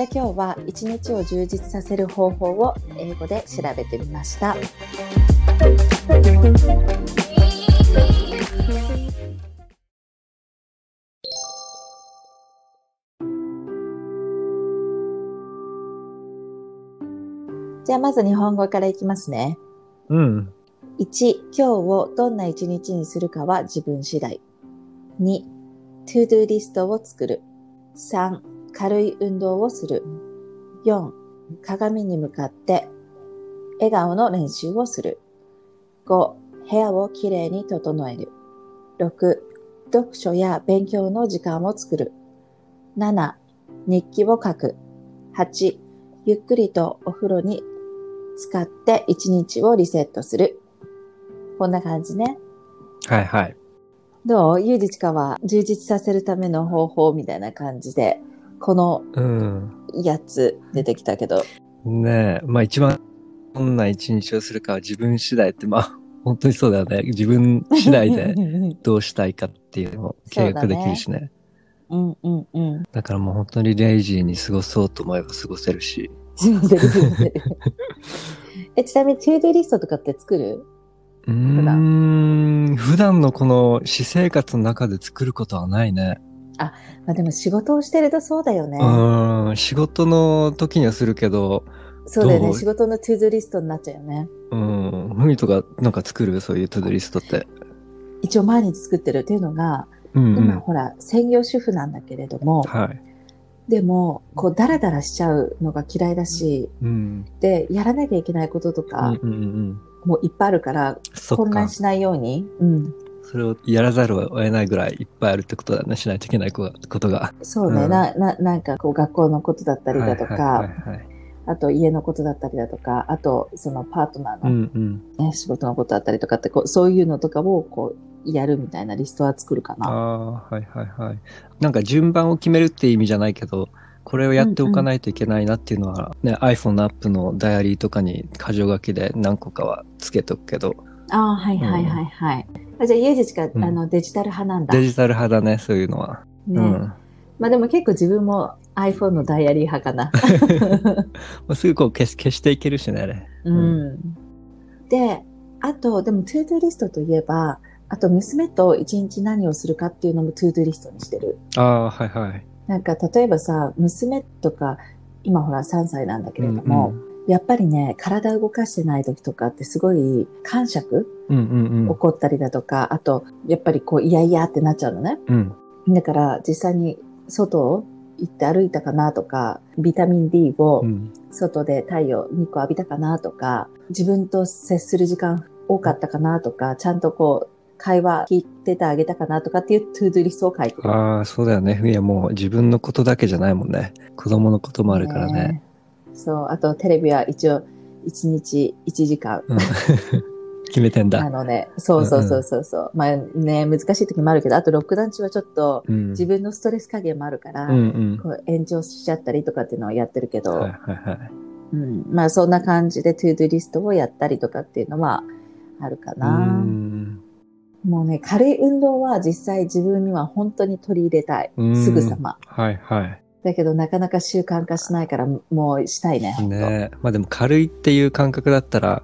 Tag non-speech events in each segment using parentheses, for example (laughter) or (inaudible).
じゃあ今日は一日を充実させる方法を英語で調べてみました。じゃあまず日本語からいきますね。うん。1、今日をどんな一日にするかは自分次第。2、to do リストを作る。3、軽い運動をする。4、鏡に向かって笑顔の練習をする。5、部屋をきれいに整える。6、読書や勉強の時間を作る。7、日記を書く。8、ゆっくりとお風呂に使って一日をリセットする。こんな感じね。はいはい。どう？ゆうじちかは充実させるための方法みたいな感じで、このうん。やつ出てきたけど。ねえ。まあ一番、どんな一日をするかは自分次第って、まあ、(laughs) 本当にそうだよね。自分次第で (laughs) どうしたいかっていうのを計画できるしね。うんうんうん。だからもう本当にレイジーに過ごそうと思えば過ごせるし。(laughs) え、ちなみに、トゥードゥリストとかって作る？うーん。普段のこの私生活の中で作ることはないね。まあでも仕事をしてるとそうだよね。うーん。仕事の時にはするけど、そうだよね。仕事のトゥードゥリストになっちゃうよね。うん。ふみとかなんか作る？そういうトゥードゥリストって。一応毎日作ってるっていうのが、うん、う今ん。ほら、専業主婦なんだけれども、はい。でも、こう、ダラダラしちゃうのが嫌いだし、うん。で、やらなきゃいけないこととうんか、うんうん。もういっぱいあるから、混乱。しないように、うん。それをやらざるを得ないぐらいいっぱいあるってことだね。しないといけないことが。そうね、うんな、な、なんかこう学校のことだったりだとか、はいはいはいはい。あと家のことだったりだとか、あとそのパートナーうの、んうん。ね仕事のことだったりとかってこう、そういうのとかをこう、やるみたいなリストは作るかあな。あ、はいはいはい。なんか順番を決めるっていう意味じゃないけど、これをやっておかないといけないなっていうのは、ね、iPhone のアップのダイアリーとかに箇条書きで何個かはつけとくけど、ああ、はいはいはいはい。あじゃあ家でしか、んあのデジタル派なんだ。デジタル派だね、そういうのは。ねうん。まあでも結構自分も iPhone のダイアリー派かな。(laughs) まあすぐこう消し消していけるしね、あれ。うん。で、あと、でも、トゥードゥリストといえば、あと、娘と一日何をするかっていうのもトゥードゥリストにしてる。ああ、はいはい。なんか、例えばさ、娘とか、今ほら3歳なんだけれども、やっぱりね、体動かしてない時とかってすごい感触うんうんうん起こったりだとか、あと、やっぱりこう、いやいやってなっちゃうのね。うん。だから、実際に外行って歩いたかなとか、ビタミン D をうん。外で太陽2個浴びたかなとか、自分と接する時間多かったかなとか、ちゃんとこう、会話聞いててあげたかなとかっていうトゥードゥリストを書いてる。ああ、そうだよね。ふみはもう自分のことだけじゃないもんね。子供のこともあるからね。そう、あとテレビは一応1日1時間。うん決めてんあだ。のね、そうそうそうそうそう。まあね、難しい時もあるけど、あとロックダウン中はちょっとうん。自分のストレス加減もあるから、うんうん。こう延長しちゃったりとかっていうのをやってるけど、はいはいはい。うん、まあそんな感じで to-do list をやったりとかっていうのはあるかな。んもうね、軽い運動は実際自分には本当に取り入れたい。うんすぐさま。はいはい。だけどなかなか習慣化しないからもうしたいね。ねまあでも軽いっていう感覚だったら、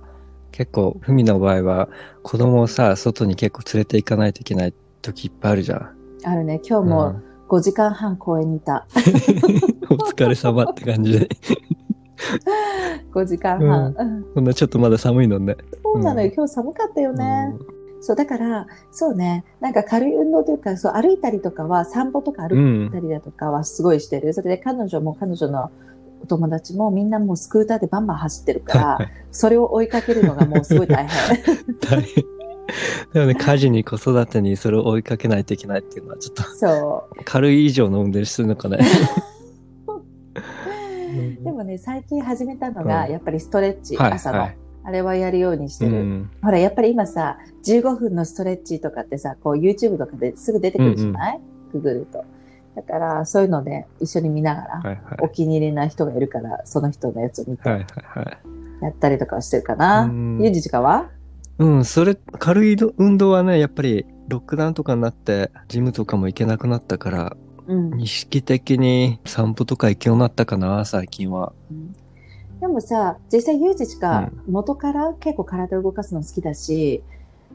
結構、ふみの場合は、子供をさ、外に結構連れて行かないといけない時いっぱいあるじゃん。あるね。今日うんも5時間半公園にいた。(laughs) お疲れ様って感じで。(laughs) 5時間半。うんこんなちょっとまだ寒いのね。そうなのよ。うん今日寒かったよね。うんそう、だから、そうね。なんか軽い運動というか、そう歩いたりとかは、散歩とか歩いたりだとかはすごいしてる。それで彼女も彼女のお友達もみんなもうスクーターでバンバン走ってるから、(laughs) それを追いかけるのがもうすごい大変。(laughs) 大変。でもね、家事に子育てにそれを追いかけないといけないっていうのはちょっとそ軽い以上の運動するのかね。う。(laughs) でもね、最近始めたのが、うんやっぱりストレッチ、はい朝の、はいあれはやるようにしてる。うん。ほら、やっぱり今さ、15分のストレッチとかってさ、こう YouTube とかですぐ出てくるじゃない、ググると。だから、そういうので一緒に見ながら、はいはい。お気に入りな人がいるから、その人のやつを見てはいはいはい。やったりとかはしてるかな？うんゆうじちかは？うん、それ、軽い運動はね、やっぱりロックダウンとかになって、ジムとかも行けなくなったから、うん。意識的に散歩とか行くようになったかな、最近は。うんでもさ、実際ユージしか元から結構体を動かすの好きだし、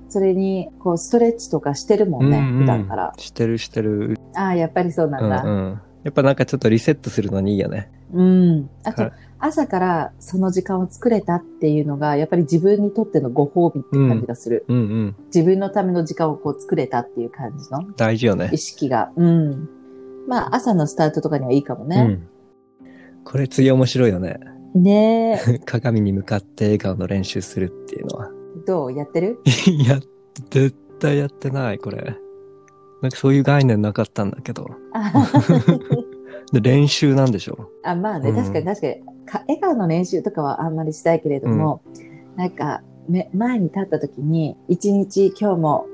それにこうストレッチとかしてるもんね、うんうん普段から。してるしてる。ああ、やっぱりそうなうんんだ。うん。やっぱなんかちょっとリセットするのにいいよね。うん。あとはい、朝からその時間を作れたっていうのが、やっぱり自分にとってのご褒美って感じがする。うんうん。自分のための時間をこう作れたっていう感じの大事よね意。識が。うん。まあ、朝のスタートとかにはいいかもね。うん。これ次面白いよね。ねえ。(laughs) 鏡に向かって笑顔の練習するっていうのは。どう？やってる？い (laughs) や、絶対やってない、これ。なんかそういう概念なかったんだけど。あ (laughs) で、練習なんでしょ？あまあね、うん確かに確かにか。笑顔の練習とかはあんまりしたいけれども、なんか、め前に立った時に、一日今日も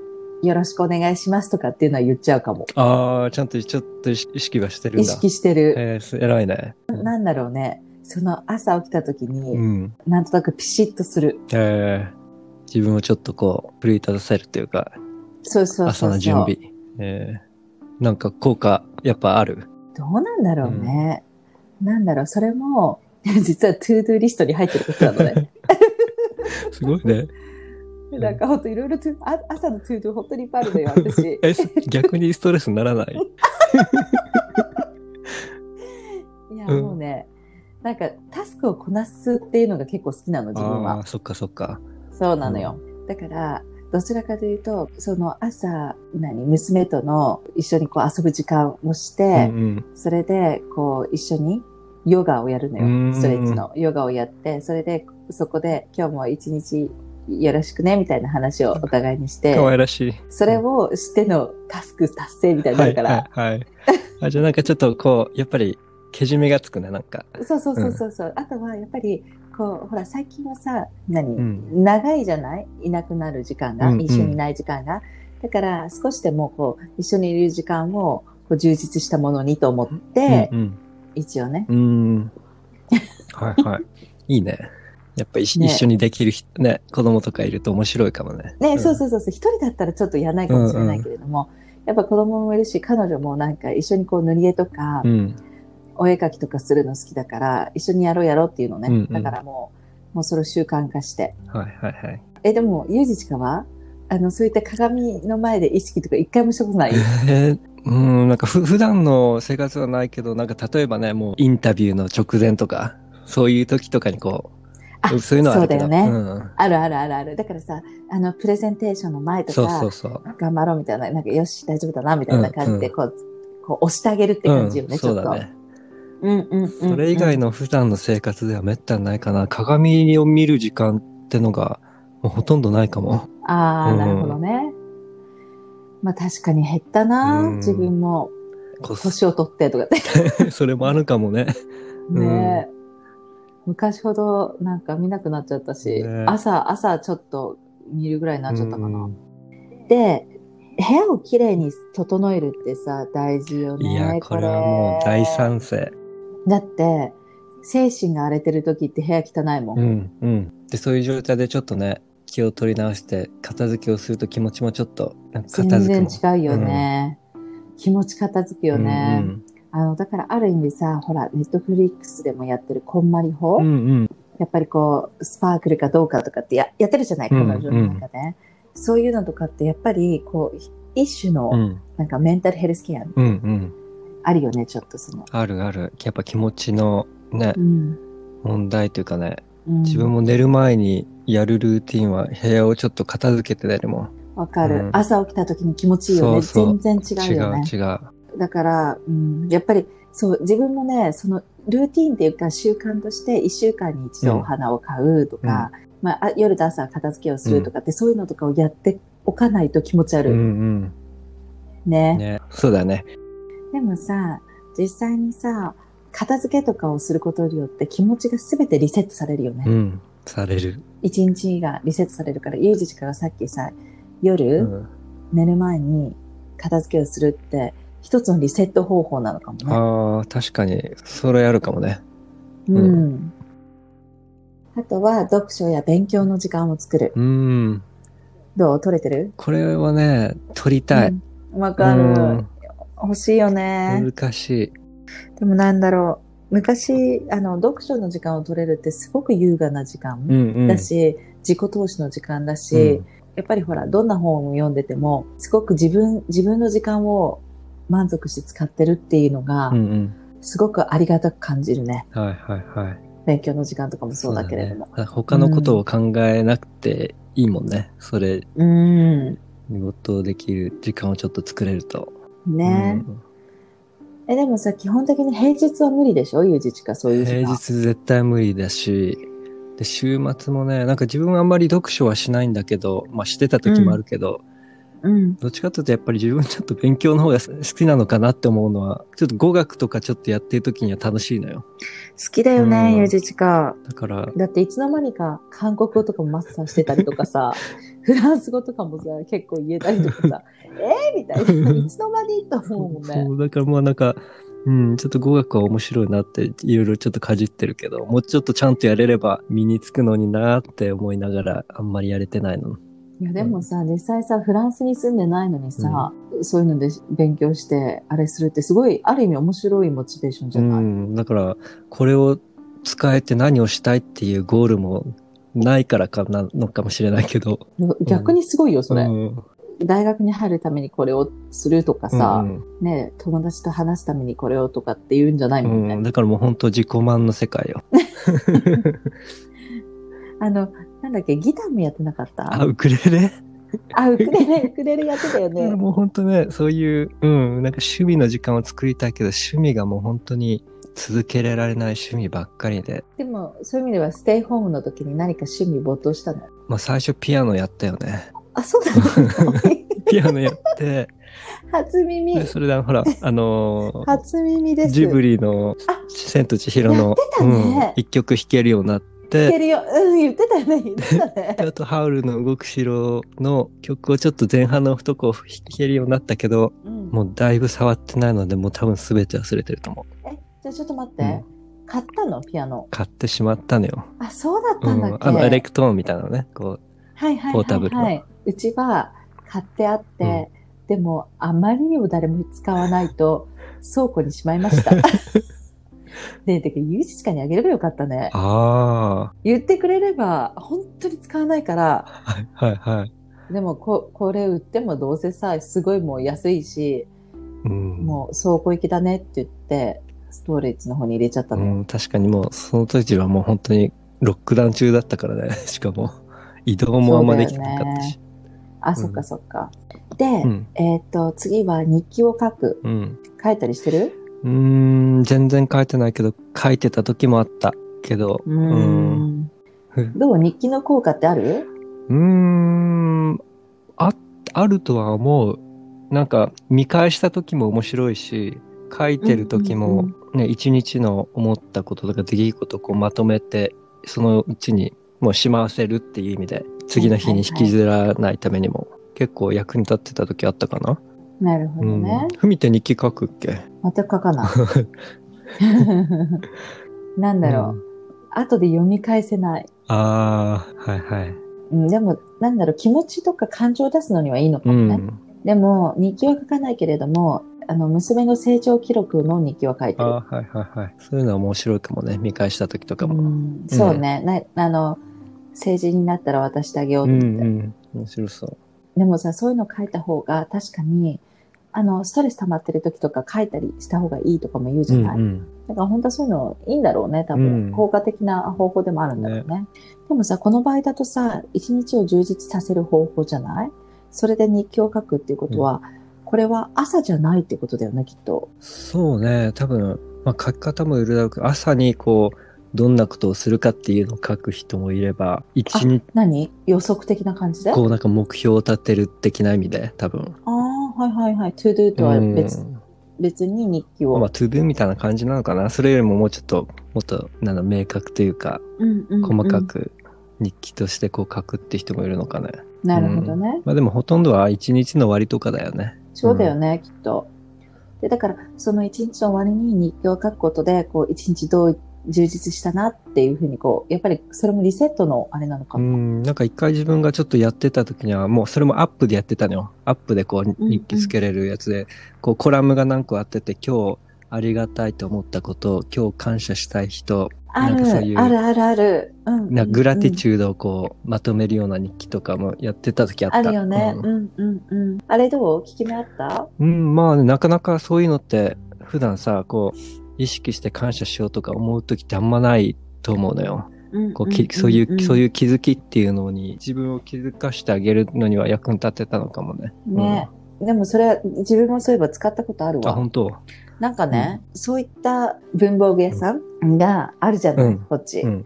よろしくお願いしますとかっていうのは言っちゃうかも。ああ、ちゃんとちょっと意識はしてるんだ。意識してる。えーす、偉いね。なんだろうね。その朝起きた時に、うん。なんとなくピシッとする。えー自分をちょっとこう、奮い立たせるというか、そうそう。朝の準備。えーなんか効果、やっぱある？どうなんだろうね。なんだろう、それも、(laughs) 実は to-do list に入ってることなのね。(laughs) すごいね。んなんかほんといろいろ朝の to-do 本当にいっぱいあるのよ、私。(laughs) え、逆にストレスにならない？いや、うんもうね、なんかタスクをこなすっていうのが結構好きなの、自分は。そっかそっか。そうなのよ。だから、どちらかというと、その朝、何、娘との一緒にこう遊ぶ時間をして、うんうん。それで、こう、一緒にヨガをやるのうんよ。ストレッチのヨガをやって、それで、そこで、今日も一日よろしくね、みたいな話をお互いにして、可愛らしい。それをしてのタスク達成みたいになはい、るから、はい、はい。あ、じゃあなんかちょっとこう、やっぱり、けじめがつくね、なんか。そうそうそうそうそう、あとはやっぱりこうほら最近はさ何、うん長いじゃない？いなくなる時間が、うんうん一緒にいない時間がだから少しでもこう一緒にいる時間をこう充実したものにと思って、うん一応ねうん。うん。はい、はい。(laughs) いいね。やっぱ一,、緒にできる人ね、子供とかいると面白いかもね。ね、んそうそうそうそう一人だったらちょっとやらないかもしれないけれども、やっぱ子供もいるし彼女もなんか一緒にこう塗り絵とか、うん。お絵描きとかするの好きだから一緒にやろうやろうっていうのね、うんうんだからもうもうそれを習慣化してはい、はい、はい。えでもゆうじちかは？あのそういった鏡の前で意識とか一回もしたことない？え (laughs) ーうん、なんかふ普段の生活はないけど、なんか例えばね、もうインタビューの直前とか、そういう時とかにこあう、そういうのはあるけど。そうだよねうん。あるあるあるある。だからさ、あの、プレゼンテーションの前とか、そうそうそう。頑張ろうみたいな、なんか、よし、大丈夫だな、みたいな感じで、うんこう、こう、押してあげるって感じよね、うん、ちょっと。そうだね。うんうんうん。それ以外の。の普段の生活ではめったにないかな。鏡を見る時間ってのが、もうほとんどないかも。ああ、うんなるほどね。まあ確かに減ったな、うん自分も。年を取ってとかって。(laughs) それもあるかもね。ねえ、昔ほどなんか見なくなっちゃったし、ね朝、朝ちょっと見るぐらいになっちゃったかな。うんで、部屋をきれいに整えるってさ、大事よね。いや、これはもう大賛成。だって、精神が荒れてる時って部屋汚いもん。うん、うん。で、そういう状態でちょっとね、気を取り直して、片付けをすると気持ちもちょっと、なんか全片付くも然違うよね。気持ち片付くよね。うんあの、だからある意味さ、ほら、ネットフリックスでもやってるこんまり法、うん、うんうん。やっぱりこう、スパークルかどうかとかってややってるじゃない、彼うん女の中で、そういうのとかってやっぱり、こう、一種の、うん、なんかメンタルヘルスケアうん、うん。あるよね、ちょっとその。あるある。やっぱ気持ちのねう、ん。問題というかね、うん自分も寝る前にやるルーティンは部屋をちょっと片付けて寝るもん。わかる、うん朝起きた時に気持ちいいよね。そう全然違うよね。違う違う。だから、うん、やっぱり、そう、自分もね、その、ルーティーンっていうか習慣として、一週間に一度お花を買うとか、まああ、夜と朝片付けをするとかって、そういうのとかをやっておかないと気持ち悪い。うんうん。ねね。そうだね。でもさ、実際にさ、片付けとかをすることによって気持ちがすべてリセットされるよね。うん。される。一日がリセットされるから、ゆうじちかがさっきさ、う夜、ん、寝る前に片付けをするって、一つのリセット方法なのかもね。ああ、確かに、それあるかもね。うん。うんあとは、読書や勉強の時間を作る。うん。どう？取れてる？これはね、撮りたい。うんわかる。うん欲しいよね。難しい。でもなんだろう。昔、あの、読書の時間を取れるってすごく優雅な時間うんうん。だし、自己投資の時間だし、やっぱりほら、どんな本を読んでても、すごく自分、自分の時間を満足して使ってるっていうのがうん、うん。すごくありがたく感じるね。はいはいはい。勉強の時間とかもそうだけれども。ね他のことを考えなくていいもんね。それ、うん。没頭できる時間をちょっと作れると。ね、うんえ、でもさ、基本的に平日は無理でしょ？ゆうじちか、そういう。平日絶対無理だし、で、週末もね、なんか自分はあんまり読書はしないんだけど、まあしてた時もあるけど、うん。どっちかというとやっぱり自分ちょっと勉強の方が好きなのかなって思うのは、ちょっと語学とかちょっとやってる時には楽しいのよ。好きだようんね、ゆうじちか。だから、だっていつの間にか韓国語とかもマスターしてたりとかさ、(laughs) フランス語とかもさ、結構言えたりとかさ、(laughs) えー、みたいな。いつの間にと思うもんね。(laughs) そう、だからもうなんか、うん、ちょっと語学は面白いなって、いろいろちょっとかじってるけど、もうちょっとちゃんとやれれば身につくのになって思いながら、あんまりやれてないの。いや、でもさ、実際さ、フランスに住んでないのにさ、そういうので勉強して、あれするってすごい、ある意味面白いモチベーションじうゃない、ん、だから、これを使えて何をしたいっていうゴールもないからかなのかもしれないけど。(laughs) 逆にすごいよ、それ、うん。大学に入るためにこれをするとかさ、うん。ね、友達と話すためにこれをとかって言うんじゃないもんね。うん、だからもう本当自己満の世界よ。(laughs) (laughs) あの、なんだっけ、ギターもやってなかった？あ、ウクレレ？あ、ウクレレ、ウクレレやってたよね。(laughs) もう本当ね、そういう、うん、なんか趣味の時間を作りたいけど、趣味がもう本当に続けられない趣味ばっかりで。でも、そういう意味では、ステイホームの時に何か趣味没頭したの？まあ最初ピアノやったよね。あ、そうだね。(laughs) ピアノやって、(laughs) 初耳で。それでほら、あのー初耳です。ジブリのあ千と千尋のねうん、一曲弾けるようになっ聞けて、るよ。うん、言ってたよね。言ってたね (laughs) とハウルの動く城の曲をちょっと前半のとこ弾けるようになったけど、うんもうだいぶ触ってないので、もう多分全て忘れてると思う。え、じゃあちょっと待って。うん買ったの？ピアノ。買ってしまったのよ。あ、そうだっうんたんだっ。け、あのエレクトーンみたいなのね、こはいはいポータブルの。うちは買ってあって、でもあまりにも誰も使わないと倉庫にしまいました。(laughs) ねえ、てか、ゆうじちかにあげればよかったねう。。あ言ってくれれば、本当に使わないから、あ、はいはいはい。でもこ、これ売ってもどうせさ、すごいもう安いし、うん、もう倉庫行きだねって言って、ストレージの方に入れちゃったの。うん、確かにもう、その時はもう本当にロックダウン中だったからね。(laughs) しかも、移動もあんまできてなかったし。あ、んそっかそっか。で、うん。えっ、と、次は日記を書く。うん。書いたりしてる？うーん、全然書いてないけど、書いてた時もあったけど、うーん。どう日記の効果ってある？うーん、あ、あるとは思う。なんか、見返した時も面白いし、書いてる時うんもうん、ね、一日の思ったこととか出来事をこうまとめて、そのうちにもうしまわせるっていう意味で、次の日に引きずらないためにも、結構役に立ってた時あったかな。なるほどね。ふみって日記書くっけ？また書かない。(laughs) なんだろう、ん後で読み返せない。ああ、はいはい。うん、でも、なんだろう、気持ちとか感情を出すのにはいいのかうもね。ん。でも、日記は書かないけれども、あの、娘の成長記録の日記は書いてる。ああ、はいはいはい。そういうのは面白いかもね。見返した時とかうも。ん、そうね、な。あの、成人になったら渡してあげようって。うん。面白そう。でもさ、そういうの書いた方が確かに、あの、ストレス溜まってる時とか書いたりした方がいいとかも言うじゃない、うんだから本当はそういうのいいんだろうね、多分。うん効果的な方法でもあるんだろうね。でもさ、この場合だとさ、一日を充実させる方法じゃない？それで日記を書くっていうことは、これは朝じゃないってことだよね、きっと。そうね。多分、まあ書き方もいろいろだろうけど、朝にこう、どんなことをするかっていうのを書く人もいれば、一日何？予測的な感じで？あこうなんか目標を立てる的な意味で、多分。あー、はいはいはい。to do とは別,、うん別に日記を。まあ、トゥドゥみたいな感じなのかな。それよりももうちょっと、もっと、なんだ、明確というか、うんうんうん細か。く日記としてこう書くって人もいるのかね。なるほどね。まあでもほとんどは一日の終わりとかだよね。そうだよね、きっと。で、だから、その一日の終わりに日記を書くことで、こう、一日どう充実したなっていうふうにこう、やっぱりそれもリセットのあれなのかうも。ん、なんか一回自分がちょっとやってた時には、もうそれもアップでやってたのよ。アップでこう日記つけれるやつで、こうコラムが何個あってて、今日ありがたいと思ったこと、今日感謝したい人、ある、なんかそういうあるあるある。うん。なグラティュチュードをこうまとめるような日記とかもやってた時あった。あるよね。ううんん、うん、うん。あれどう？効き目あった？うん、まあね、なかなかそういうのって普段さ、こう意識して感謝しようとか思う時ってあんまないと思うのよ。うんこうきそういう、そうういう気づきっていうのに自分を気づかしてあげるのには役に立ってたのかもね。ん。ね。でもそれは自分もそういえば使ったことあるうん。あ、わ。本当？なんかね、そういった文房具屋さんがあるじゃない、うんこっち。うん。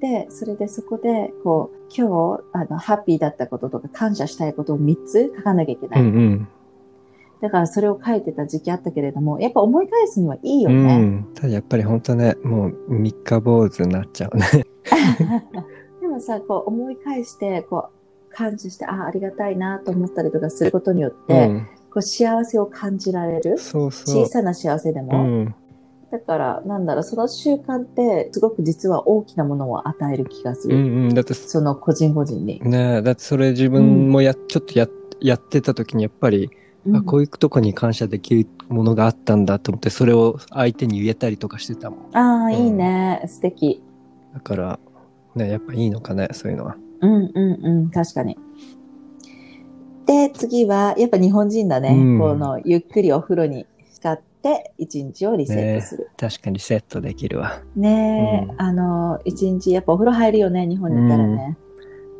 で、それでそこで、こう、今日、あの、ハッピーだったこととか感謝したいことを3つ書かなきゃいけない。うんうん。だからそれを書いてた時期あったけれども、やっぱ思い返すにはいいようね。ん。ただやっぱり本当ね、もう三日坊主になっちゃうね。(laughs) でもさ、こう思い返して、こう、感謝して、ああ、ありがたいなと思ったりとかすることによって、うん。こう幸せを感じられる？そうそう。小さな幸せでうも。ん。だから、なんだろう、その習慣って、すごく実は大きなものを与える気がすうんる。うん。だって、その個人個人に。ねえだってそれ自分もや、ちょっとや、やってた時にやっぱり、あ、こういうとこに感謝できるものがあったんだと思って、それを相手に言えたりとかしてたもん。ああ、いいね。素敵。だから、ね、やっぱいいのかね、そういうのは。うんうんうん、確かに。で、次は、やっぱ日本人だね。うんこの、ゆっくりお風呂に使って、一日をリセットする。確かにセットできるわ。ねえ、うんあの、一日、やっぱお風呂入るよね、日本にいたらね。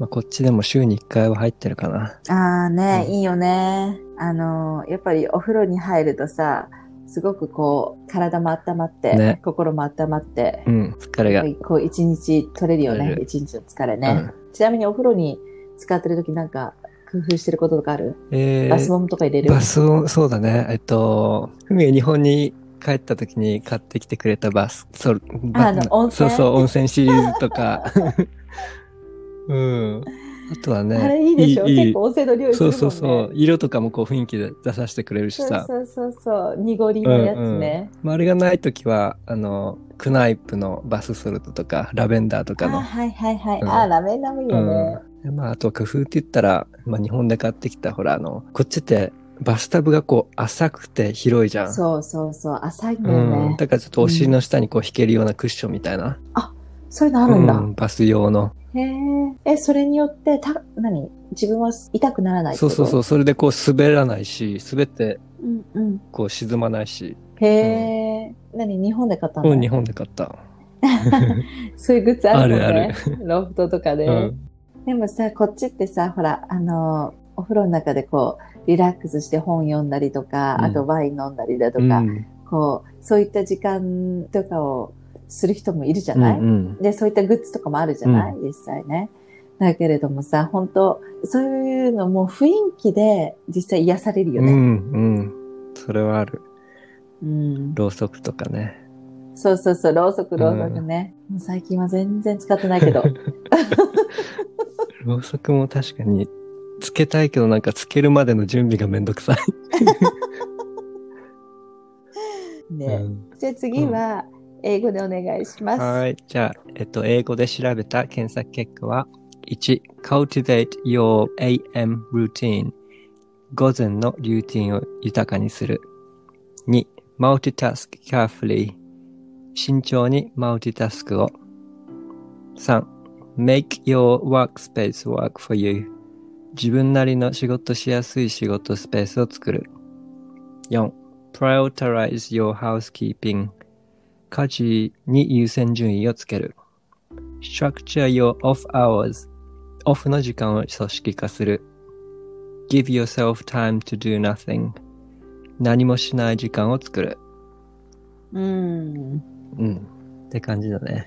まあ、こっちでも週に1回は入ってるかな。ああね、うんいいよね。あの、やっぱりお風呂に入るとさ、すごくこう、体も温まって、ね心も温まって、うん、疲れが。こう、一日取れるよね一日の疲れね。ちなみにお風呂に使ってる時なんか、工夫してることとかある？えーバスボムとか入れる？バスを、そうだね。えっと、ふみが日本に帰った時に買ってきてくれたバス、そう、バあの温泉？そうそう、温泉シリーズとか。(laughs) うん。あとはね。あれいいでしょ？いい結構温泉の料理するもんね。そうそうそう。色とかもこう雰囲気で出させてくれるしそうさ。そうそうそう。濁りのやつね。まあ、あれがない時は、あの、クナイプのバスソルトとか、ラベンダーとかの。あはいはいはい。うんあ、ラベンダーもいいよね。でまあ、あと工夫って言ったら、まあ、日本で買ってきた、ほら、あの、こっちってバスタブがこう浅くて広いじゃん。そうそうそう。浅いんだうん。よね。だからちょっとお尻の下にこう引けるようなクッションみたいな。そういうのあるんだ。うん、バス用の。へえ。え、それによって、た、何？自分は痛くならないそうそうそう。それでこう滑らないし、滑ってうんうん。こう沈まないし。へえ。何？日本で買ったのうん、日本で買った。(laughs) そういうグッズあるもんね。あるロフトとかで。うん。でもさ、こっちってさ、ほら、あの、お風呂の中でこう、リラックスして本読んだりとか、うんあとワイン飲んだりだとか、うん。こう、そういった時間とかをする人もいるじゃうんない、うん。で、そういったグッズとかもあるじゃない、実際ね。だけれどもさ、本当そういうのも雰囲気で実際癒されるようん、うね。ん。それはある。うん。ろうそくとかね。そうそうそう、ろうそくろうそくね。もう最近は全然使ってないけど。(laughs) ろうそくも確かにつけたいけどなんかつけるまでの準備がめんどくさい。ね。うんじゃあ次は、英語でお願いします。はい。じゃあ、えっと、英語で調べた検索結果は、1、cultivate your AM routine。午前のルーティンを豊かにする。2、multitask carefully。慎重にマルチタスクを。3、make your workspace work for you。自分なりの仕事しやすい仕事スペースを作る。4、prioritize your housekeeping。家事に優先順位をつける。structure your off hours。オフの時間を組織化する。give yourself time to do nothing。何もしない時間を作る。うん。うん。って感じだね。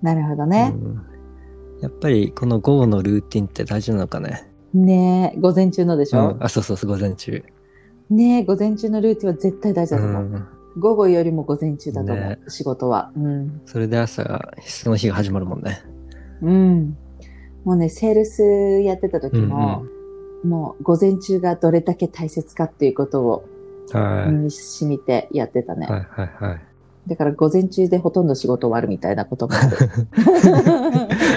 なるほどね。うんやっぱりこの午後のルーティンって大事なのかね。ねえ、午前中のでしょ、うん。あ、そうそうそう、午前中。ねえ、午前中のルーティンは絶対大事うだと思う。ん。午後よりも午前中だと思う、ね仕事は。うん。それで朝が、その日が始まるもんね。うん。もうね、セールスやってた時も、もう午前中がどれだけ大切かっていうことをはい。身に染みてやってたね。はいはいはい。だから午前中でほとんど仕事終わるみたいなこともある。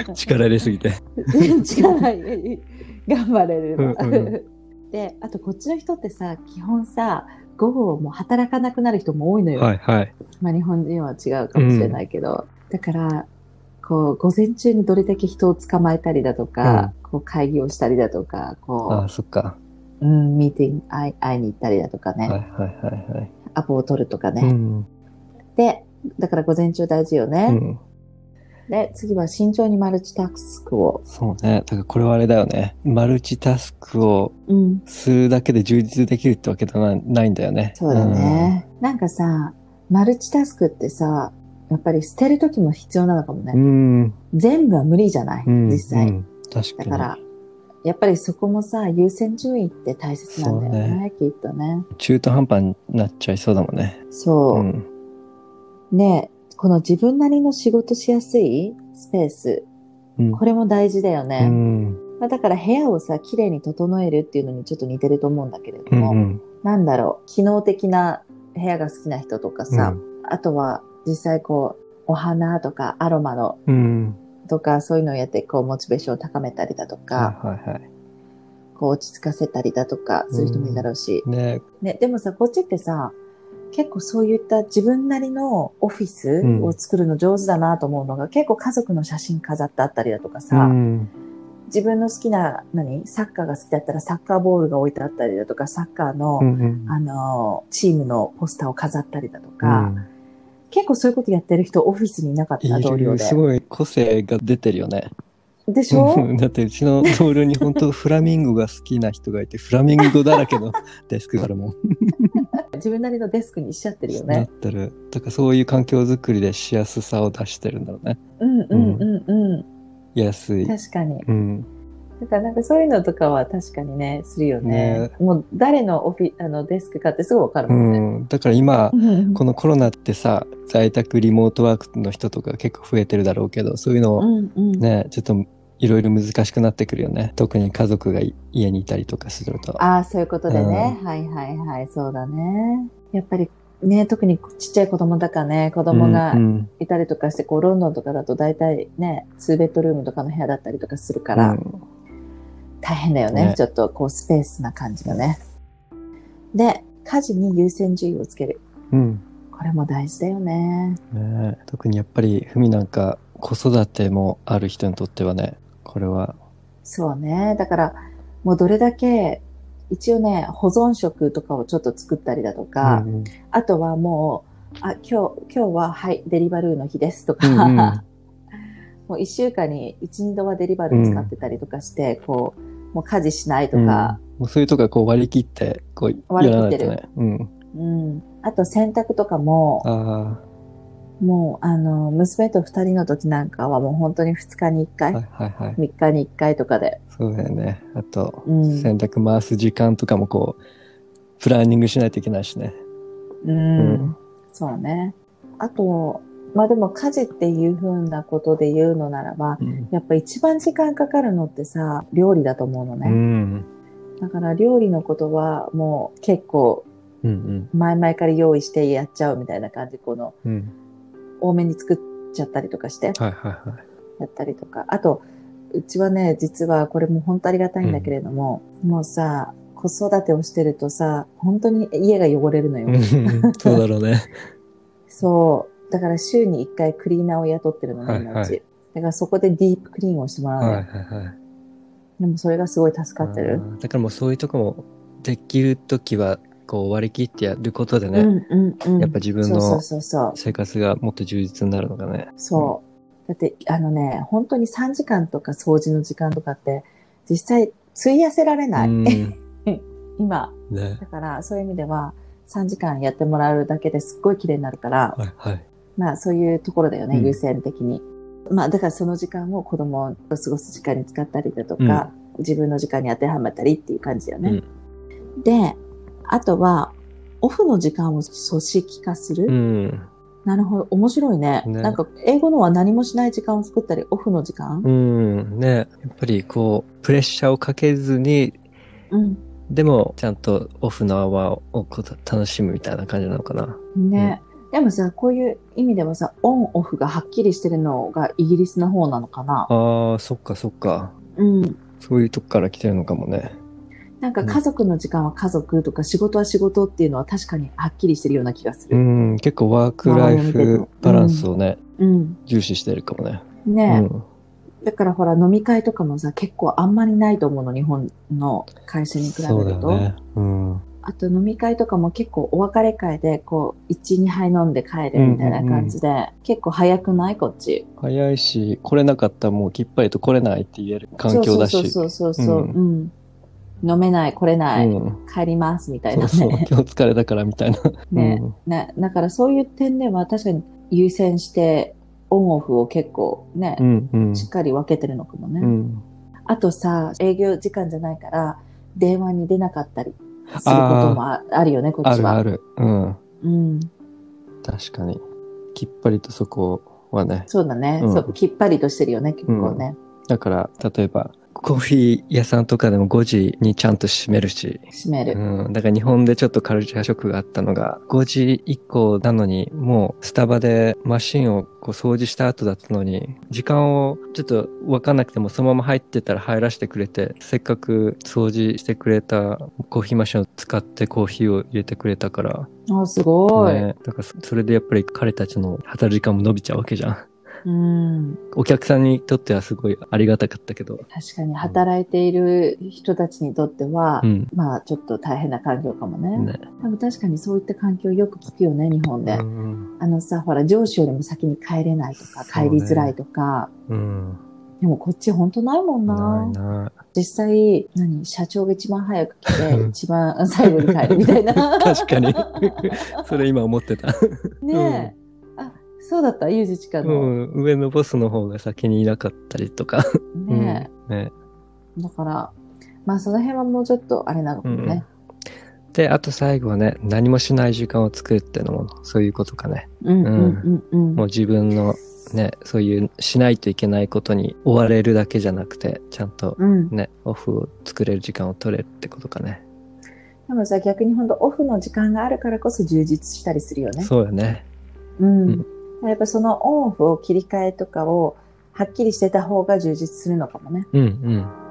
(laughs) 力入れすぎて。(laughs) 力入れ頑張れれば。うんうで、あとこっちの人ってさ、基本さ、午後もう働かなくなる人も多いのよ。はいはい。まあ日本人は違うかもしれないけど。だから、こう、午前中にどれだけ人を捕まえたりだとか、こう会議をしたりだとか、こああ、そっか。う、うん、ミーティング会い会いに行ったりだとかね、はいはいはいはい。アポを取るとかね。うん。で、だから午前中大事ようね。ん。で、次は慎重にマルチタスクを。そうね。だからこれはあれだよね。マルチタスクをうん。するだけで充実できるってわけではないんだよね。そうだね。なんかさ、マルチタスクってさ、やっぱり捨てるときも必要なのかもね。うん。うん。全部は無理じゃない、うん。実際。うん確かに。だから、やっぱりそこもさ、優先順位って大切なんだよね、きっとね。中途半端になっちゃいそうだもんね。そう。ん。ねこの自分なりの仕事しやすいスペース、うん。これも大事だようね。ん。まあ、だから部屋をさ、綺麗に整えるっていうのにちょっと似てると思うんだけれども、うんうん。なんだろう、機能的な部屋が好きな人とかさ、あとは実際こう、お花とかアロマのうん。とかそういうのをやってこうモチベーションを高めたりだとか、はいはいはい。こう落ち着かせたりだとかする人もいるだろうし、ねね、でもさ、こっちってさ、結構そういった自分なりのオフィスを作るの上手だなと思うのが、結構家族の写真飾ってあったりだとかさ、うん。自分の好きな、何サッカーが好きだったらサッカーボールが置いてあったりだとか、サッカーの、うんうん。あの、チームのポスターを飾ったりだとうか、ん結構そういうことやってる人オフィスにいなかった、い同僚で。るすごい個性が出てるよね。でしょ？だってうちの同僚に本当フラミンゴが好きな人がいて、フラミンゴだらけのデスクがあるもん。自分なりのデスクにしちゃってるよなっね。てる。だからそういう環境づくりでしやすさを出してるんだろうね。うんうんうんうん。安い。確かに。うん。だからなんかそういうのとかは確かにね、するよね。もう誰のオフィあのデスクかってすぐわかるうもんね。ん。だから今、うんこのコロナってさ、在宅リモートワークの人とか結構増えてるだろうけど、そういうのをうんうん。ね、ちょっといろいろ難しくなってくるよね。特に家族がい家にいたりとかすると。ああ、そういうことでね。はいはいはい、そうだね。やっぱりね、特にちっちゃい子供だからね、子供がうんいたりとかして、こう、ロンドンとかだと大体ね、2ベッドルームとかの部屋だったりとかするから、うん大変だよね。ねちょっとこう、スペースな感じがね。で、家事に優先順位をつける。うん。これも大事だよね。ね特にやっぱり、ふみなんか子育てもある人にとってはね、これは、そうね。だから、もうどれだけ、一応ね、保存食とかをちょっと作ったりだとか、うんあとはもう、あ、今日、今日は、はい、デリバルーの日ですとか、うんうん (laughs) もう一週間に一、二度はデリバルー使ってたりとかして、こう、もう家事しないとか、もうそういうとこはこう割り切って、こう割り切ってる。うん。うん。あと洗濯とかも、あもう、あの、娘と二人の時なんかはもう本当に二日に一あ、回、はいはいはい。三日に一回とかで、そうだよね。あと、うん。洗濯回す時間とかもこう、プランニングしないといけないしね。うん、うんそうね。あと、まあでも家事っていう風なことで言うのならば、うん。やっぱ一番時間かかるのってさ、料理だと思うのうね。ん。だから料理のことはもう結構うん前々から用意してやっちゃうみたいな感じ、このうん。うん。多めに作っちゃったりとかしてはいはいはい。やったりとか。あと、うちはね、実はこれも本当ありがたいんだけれども、もうさ、子育てをしてるとさ、本当に家が汚れるのよ。うんそうだろうね。(laughs) そう。だから週に1回クリーナーを雇ってるのね、はいはい今うち。だからそこでディープクリーンをしてもらう。はいはいはい。でもそれがすごい助かってる。だからもうそういうとこもできるときは、こう割り切ってやることでね、うんうんうん。やっぱ自分のそうそうそうそう。生活がもっと充実になるのがね。そう。だって、あのね、本当に3時間とか掃除の時間とかって、実際、費やせられない。うん。(laughs) 今。ね。だから、そういう意味では、3時間やってもらうだけですっごい綺麗になるから、はいはい。まあ、そういうところだよね、うん優先的に。まあ、だからその時間を子供と過ごす時間に使ったりだとか、自分の時間に当てはめたりっていう感じだよね。で、あとは、オフの時間を組織化する。うん。なるほど。面白いね。ねなんか、英語のは何もしない時間を作ったり、オフの時間うん。ね。やっぱりこう、プレッシャーをかけずに、うん。でもちゃんとオフのアワーを楽しむみたいな感じなのかな。ね。でもさ、こういう意味ではさ、オンオフがはっきりしてるのがイギリスの方なのかな。ああ、そっかそっか。うん。そういうとこから来てるのかもね。なんか家族の時間は家族とか仕事は仕事っていうのは確かにはっきりしてるような気がすうる。ん、結構ワークライフバランスをね、うん。重視してるかもね。ねえ、うん。だからほら飲み会とかもさ、結構あんまりないと思うの、日本の会社に比べそうだると。よね。うん。あと飲み会とかも結構お別れ会でこう、1、2杯飲んで帰るみたいな感じで、結構早くない？こっち。早いし、来れなかったらもうきっぱりと来れないって言える環境だし。そうそうそうそう。うんうん。飲めない、来れない、うん。帰りますみたいなそうそう。ね。(laughs) 今日疲れたからみたいな。ねうんね、だからそういう点では確かに優先してオンオフを結構ね、うんうん。しっかり分けてるのかもね。うん。あとさ、営業時間じゃないから電話に出なかったりすることもああるよね、こっちは。あるある。うん。うん。確かに。きっぱりとそこはね。そうだね、うんそう。きっぱりとしてるよね、結構ね。だから、例えば、コーヒー屋さんとかでも5時にちゃんと閉めるし。閉める。うん。だから日本でちょっとカルチャーショックがあったのが、5時以降なのに、もうスタバでマシンをこう掃除した後だったのに、時間をちょっとわかんなくてもそのまま入ってたら入らせてくれて、せっかく掃除してくれたコーヒーマシンを使ってコーヒーを入れてくれたから、あ、すごい。ね、だからそそれでやっぱり彼たちの働く時間も伸びちゃうわけじゃん。うん。お客さんにとってはすごいありがたかったけど。確かに働いている人たちにとっては、うん。まあちょっと大変な環境かもね。ね。でも確かにそういった環境よく聞くよね、日本で。うん。あのさ、ほら、上司よりも先に帰れないとか、帰りづらいとか。うん。でもこっち本当ないもんな。ないな。実際、何社長が一番早く来て、(laughs) 一番最後に帰るみたいな。(laughs) 確かに。それ今思ってた。ねえ。あ、そうだった、ゆうじちかうの。ん。上のボスの方が先にいなかったりとか。ねうんね。え。だから、まあその辺はもうちょっとあれなのかもね。で、あと最後はね、何もしない時間を作るっていうのも、そういうことかね。うん、うん、うん、うん。もう自分のね、そういうしないといけないことに追われるだけじゃなくて、ちゃんとうん。ね、オフを作れる時間を取れるってことかね。でもさ、逆に本当オフの時間があるからこそ充実したりするよね。そうよね。うん。やっぱそのオンオフを切り替えとかをはっきりしてた方が充実するのかもね。うんうん。